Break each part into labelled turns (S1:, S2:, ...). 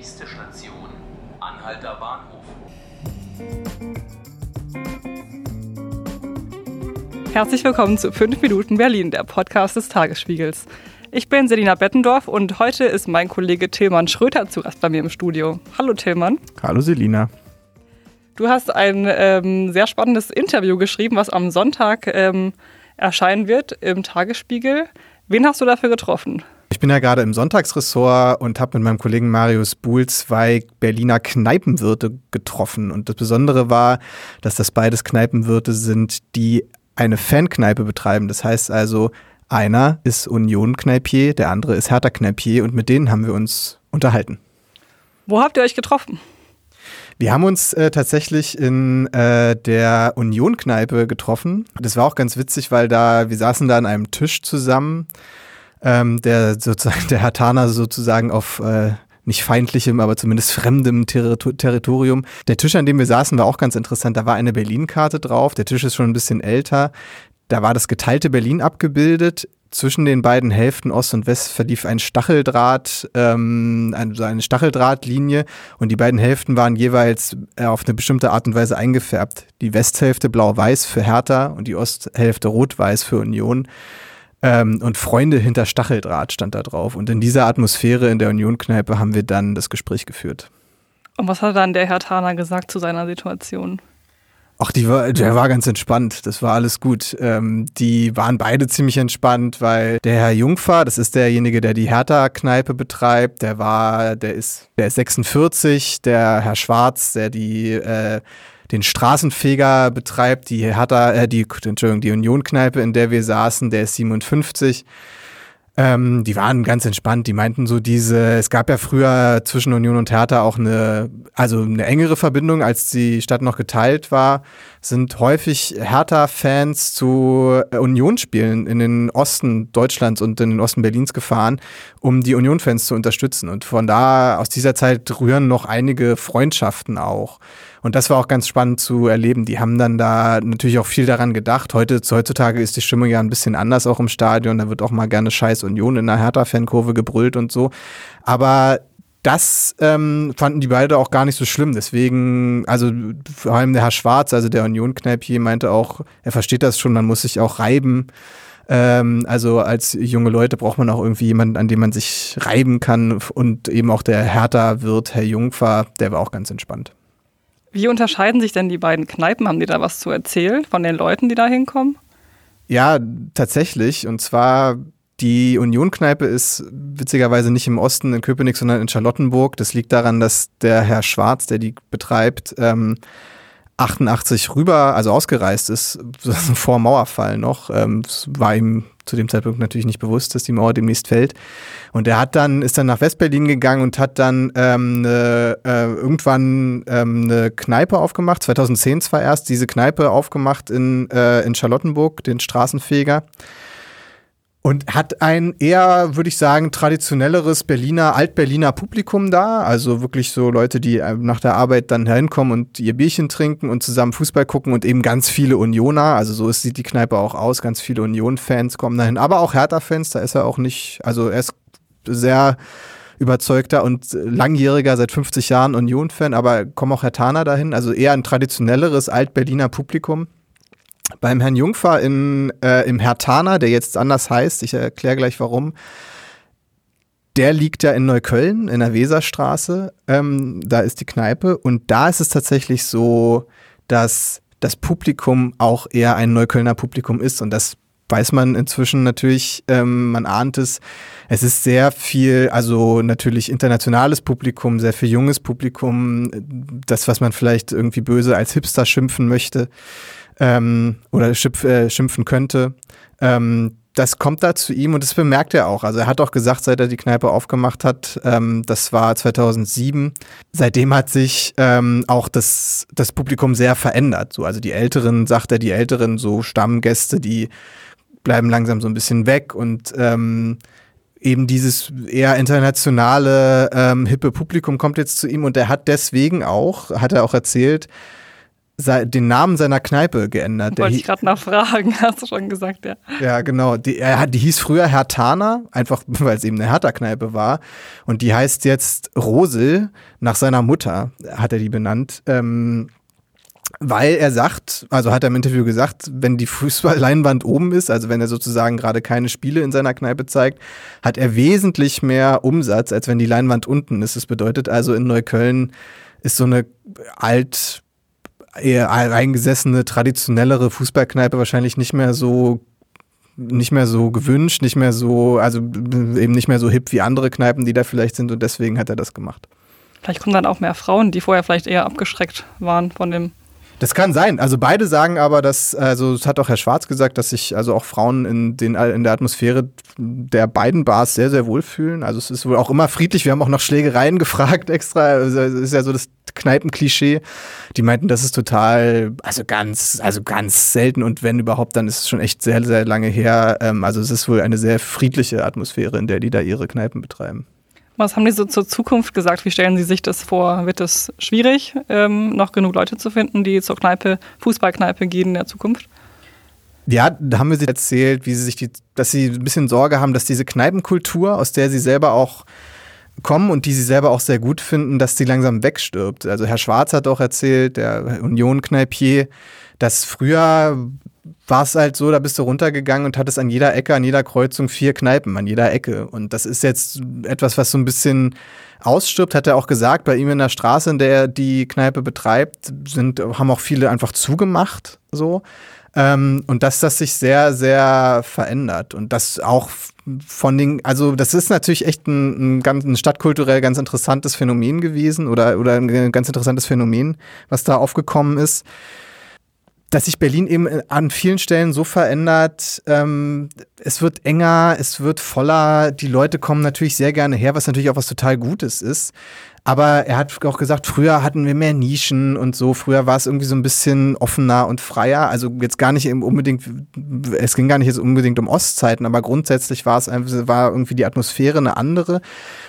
S1: Nächste Station, Anhalter Bahnhof.
S2: Herzlich willkommen zu 5 Minuten Berlin, der Podcast des Tagesspiegels. Ich bin Selina Bettendorf und heute ist mein Kollege Tillmann Schröter zu Gast bei mir im Studio. Hallo Tillmann.
S3: Hallo Selina.
S2: Du hast ein ähm, sehr spannendes Interview geschrieben, was am Sonntag ähm, erscheinen wird im Tagesspiegel. Wen hast du dafür getroffen?
S3: Ich bin ja gerade im Sonntagsressort und habe mit meinem Kollegen Marius Buhl zwei Berliner Kneipenwirte getroffen. Und das Besondere war, dass das beides Kneipenwirte sind, die eine Fankneipe betreiben. Das heißt also, einer ist Union-Kneipier, der andere ist Hertha-Kneipier und mit denen haben wir uns unterhalten.
S2: Wo habt ihr euch getroffen?
S3: Wir haben uns äh, tatsächlich in äh, der Union-Kneipe getroffen. Das war auch ganz witzig, weil da, wir saßen da an einem Tisch zusammen ähm, der sozusagen der Hatana sozusagen auf äh, nicht feindlichem, aber zumindest fremdem Territorium. Der Tisch, an dem wir saßen, war auch ganz interessant. Da war eine Berlin-Karte drauf. Der Tisch ist schon ein bisschen älter. Da war das geteilte Berlin abgebildet. Zwischen den beiden Hälften Ost und West verlief ein Stacheldraht, ähm, eine, eine Stacheldrahtlinie und die beiden Hälften waren jeweils äh, auf eine bestimmte Art und Weise eingefärbt. Die Westhälfte blau-weiß für Hertha und die Osthälfte rot-weiß für Union. Ähm, und Freunde hinter Stacheldraht stand da drauf. Und in dieser Atmosphäre in der Union-Kneipe haben wir dann das Gespräch geführt.
S2: Und was hat dann der Herr Thaner gesagt zu seiner Situation?
S3: Ach, die war, der war ganz entspannt. Das war alles gut. Ähm, die waren beide ziemlich entspannt, weil der Herr Jungfer, das ist derjenige, der die Hertha-Kneipe betreibt, der war, der ist, der ist 46. Der Herr Schwarz, der die äh, den Straßenfeger betreibt, die Hertha, äh, die, Entschuldigung, die Union-Kneipe, in der wir saßen, der ist 57. Ähm, die waren ganz entspannt. Die meinten so diese, es gab ja früher zwischen Union und Hertha auch eine, also eine engere Verbindung, als die Stadt noch geteilt war, sind häufig Hertha-Fans zu Union-Spielen in den Osten Deutschlands und in den Osten Berlins gefahren, um die Union-Fans zu unterstützen. Und von da, aus dieser Zeit rühren noch einige Freundschaften auch. Und das war auch ganz spannend zu erleben. Die haben dann da natürlich auch viel daran gedacht. Heute, heutzutage ist die Stimmung ja ein bisschen anders auch im Stadion. Da wird auch mal gerne Scheiß Union in der Hertha-Fankurve gebrüllt und so. Aber das ähm, fanden die beide auch gar nicht so schlimm. Deswegen, also vor allem der Herr Schwarz, also der Union-Kneipier, meinte auch, er versteht das schon, man muss sich auch reiben. Ähm, also als junge Leute braucht man auch irgendwie jemanden, an dem man sich reiben kann. Und eben auch der Hertha-Wirt, Herr Jungfer, der war auch ganz entspannt.
S2: Wie unterscheiden sich denn die beiden Kneipen? Haben die da was zu erzählen von den Leuten, die da hinkommen?
S3: Ja, tatsächlich. Und zwar die Union-Kneipe ist witzigerweise nicht im Osten in Köpenick, sondern in Charlottenburg. Das liegt daran, dass der Herr Schwarz, der die betreibt, ähm, 88 rüber, also ausgereist ist, vor Mauerfall noch. Ähm, war ihm zu dem Zeitpunkt natürlich nicht bewusst, dass die Mauer demnächst fällt. Und er hat dann, ist dann nach Westberlin gegangen und hat dann ähm, ne, äh, irgendwann ähm, eine Kneipe aufgemacht, 2010 zwar erst, diese Kneipe aufgemacht in, äh, in Charlottenburg, den Straßenfeger. Und hat ein eher, würde ich sagen, traditionelleres Berliner, Altberliner Publikum da. Also wirklich so Leute, die äh, nach der Arbeit dann hinkommen und ihr Bierchen trinken und zusammen Fußball gucken und eben ganz viele Unioner. Also so sieht die Kneipe auch aus. Ganz viele Union-Fans kommen dahin. Aber auch Hertha-Fans, da ist er auch nicht, also er ist sehr überzeugter und langjähriger, seit 50 Jahren Union-Fan, aber kommen auch Herr Thaner dahin. Also eher ein traditionelleres Alt-Berliner Publikum. Beim Herrn Jungfer in, äh, im Hertaner, der jetzt anders heißt, ich erkläre gleich warum, der liegt ja in Neukölln, in der Weserstraße. Ähm, da ist die Kneipe. Und da ist es tatsächlich so, dass das Publikum auch eher ein Neuköllner Publikum ist. Und das weiß man inzwischen natürlich, ähm, man ahnt es. Es ist sehr viel, also natürlich internationales Publikum, sehr viel junges Publikum, das, was man vielleicht irgendwie böse als Hipster schimpfen möchte ähm, oder schimpf, äh, schimpfen könnte. Ähm, das kommt da zu ihm und das bemerkt er auch. Also er hat auch gesagt, seit er die Kneipe aufgemacht hat, ähm, das war 2007, seitdem hat sich ähm, auch das, das Publikum sehr verändert. So, also die Älteren, sagt er, die Älteren, so Stammgäste, die bleiben langsam so ein bisschen weg und ähm, eben dieses eher internationale, ähm, hippe Publikum kommt jetzt zu ihm und er hat deswegen auch, hat er auch erzählt, den Namen seiner Kneipe geändert.
S2: Wollte ich gerade nachfragen, hast du schon gesagt, ja.
S3: Ja, genau. Die, er, die hieß früher Hertana, einfach weil es eben eine Hertha-Kneipe war. Und die heißt jetzt Rosel, nach seiner Mutter hat er die benannt. Ähm, weil er sagt, also hat er im Interview gesagt, wenn die Fußballleinwand oben ist, also wenn er sozusagen gerade keine Spiele in seiner Kneipe zeigt, hat er wesentlich mehr Umsatz, als wenn die Leinwand unten ist. Das bedeutet also in Neukölln ist so eine alt eingesessene, traditionellere Fußballkneipe wahrscheinlich nicht mehr so nicht mehr so gewünscht, nicht mehr so, also eben nicht mehr so hip wie andere Kneipen, die da vielleicht sind und deswegen hat er das gemacht.
S2: Vielleicht kommen dann auch mehr Frauen, die vorher vielleicht eher abgeschreckt waren von dem
S3: das kann sein. Also beide sagen aber, dass, also es hat auch Herr Schwarz gesagt, dass sich also auch Frauen in, den, in der Atmosphäre der beiden Bars sehr, sehr wohlfühlen. Also es ist wohl auch immer friedlich. Wir haben auch noch Schlägereien gefragt extra. Also es ist ja so das Kneipenklischee. Die meinten, das ist total, also ganz, also ganz selten und wenn überhaupt, dann ist es schon echt sehr, sehr lange her. Ähm, also es ist wohl eine sehr friedliche Atmosphäre, in der die da ihre Kneipen betreiben.
S2: Was haben die so zur Zukunft gesagt? Wie stellen Sie sich das vor? Wird es schwierig, ähm, noch genug Leute zu finden, die zur Kneipe, Fußballkneipe gehen in der Zukunft?
S3: Ja, da haben wir sie erzählt, wie sie sich die, dass sie ein bisschen Sorge haben, dass diese Kneipenkultur, aus der sie selber auch kommen und die sie selber auch sehr gut finden, dass die langsam wegstirbt. Also Herr Schwarz hat auch erzählt, der Union-Kneipier, dass früher war es halt so, da bist du runtergegangen und hattest an jeder Ecke, an jeder Kreuzung vier Kneipen, an jeder Ecke. Und das ist jetzt etwas, was so ein bisschen ausstirbt, hat er auch gesagt. Bei ihm in der Straße, in der er die Kneipe betreibt, sind, haben auch viele einfach zugemacht, so. Ähm, und dass das sich sehr, sehr verändert. Und das auch von den, also das ist natürlich echt ein, ein, ganz, ein stadtkulturell ganz interessantes Phänomen gewesen oder, oder ein ganz interessantes Phänomen, was da aufgekommen ist dass sich Berlin eben an vielen Stellen so verändert. Ähm, es wird enger, es wird voller. Die Leute kommen natürlich sehr gerne her, was natürlich auch was total Gutes ist. Aber er hat auch gesagt, früher hatten wir mehr Nischen und so. Früher war es irgendwie so ein bisschen offener und freier. Also jetzt gar nicht unbedingt, es ging gar nicht jetzt unbedingt um Ostzeiten, aber grundsätzlich war es einfach, war irgendwie die Atmosphäre eine andere.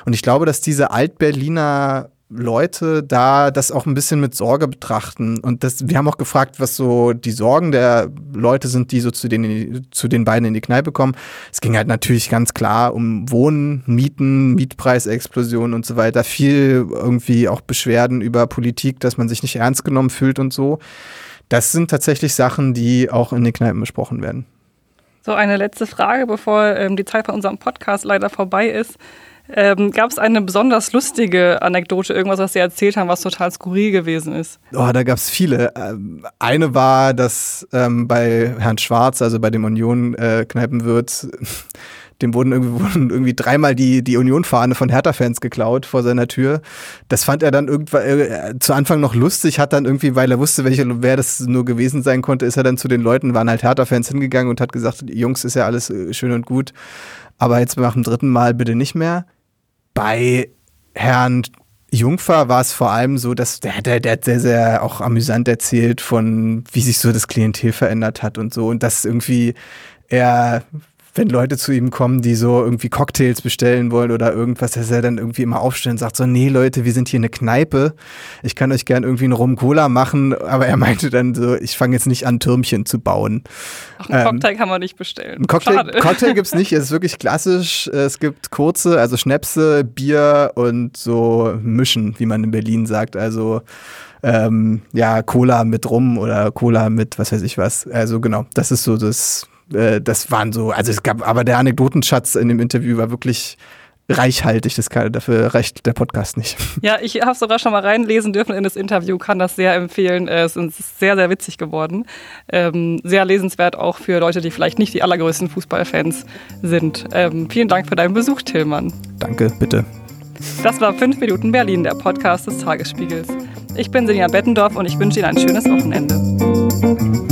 S3: Und ich glaube, dass diese Altberliner Leute da das auch ein bisschen mit Sorge betrachten. Und das, wir haben auch gefragt, was so die Sorgen der Leute sind, die so zu den, zu den beiden in die Kneipe kommen. Es ging halt natürlich ganz klar um Wohnen, Mieten, Mietpreisexplosion und so weiter. Viel irgendwie auch Beschwerden über Politik, dass man sich nicht ernst genommen fühlt und so. Das sind tatsächlich Sachen, die auch in den Kneipen besprochen werden.
S2: So, eine letzte Frage, bevor ähm, die Zeit bei unserem Podcast leider vorbei ist. Ähm, Gab es eine besonders lustige Anekdote, irgendwas, was Sie erzählt haben, was total skurril gewesen ist?
S3: Oh, da gab es viele. Ähm, eine war, dass ähm, bei Herrn Schwarz, also bei dem Union-Kneipenwirt, äh, dem wurden irgendwie, wurden irgendwie dreimal die, die Union-Fahne von Hertha-Fans geklaut vor seiner Tür. Das fand er dann irgendwann äh, zu Anfang noch lustig, hat dann irgendwie, weil er wusste, welche, wer das nur gewesen sein konnte, ist er dann zu den Leuten, waren halt Hertha-Fans hingegangen und hat gesagt, Jungs, ist ja alles äh, schön und gut, aber jetzt nach dem dritten Mal bitte nicht mehr. Bei Herrn Jungfer war es vor allem so, dass der, der, der hat sehr, sehr auch amüsant erzählt von, wie sich so das Klientel verändert hat und so. Und dass irgendwie er wenn Leute zu ihm kommen, die so irgendwie Cocktails bestellen wollen oder irgendwas, dass er dann irgendwie immer aufstehen und sagt so, nee Leute, wir sind hier eine Kneipe, ich kann euch gern irgendwie einen Rum-Cola machen, aber er meinte dann so, ich fange jetzt nicht an, Türmchen zu bauen.
S2: Auch einen ähm, Cocktail kann man nicht bestellen.
S3: Ein Cocktail, Cocktail gibt's nicht, es ist wirklich klassisch, es gibt kurze, also Schnäpse, Bier und so Mischen, wie man in Berlin sagt, also ähm, ja, Cola mit Rum oder Cola mit was weiß ich was. Also genau, das ist so das äh, das waren so, also es gab, aber der Anekdotenschatz in dem Interview war wirklich reichhaltig. Das kann, dafür reicht der Podcast nicht.
S2: Ja, ich habe sogar schon mal reinlesen dürfen in das Interview, kann das sehr empfehlen. Äh, es ist sehr, sehr witzig geworden. Ähm, sehr lesenswert auch für Leute, die vielleicht nicht die allergrößten Fußballfans sind. Ähm, vielen Dank für deinen Besuch, Tillmann.
S3: Danke, bitte.
S2: Das war 5 Minuten Berlin, der Podcast des Tagesspiegels. Ich bin Selina Bettendorf und ich wünsche Ihnen ein schönes Wochenende.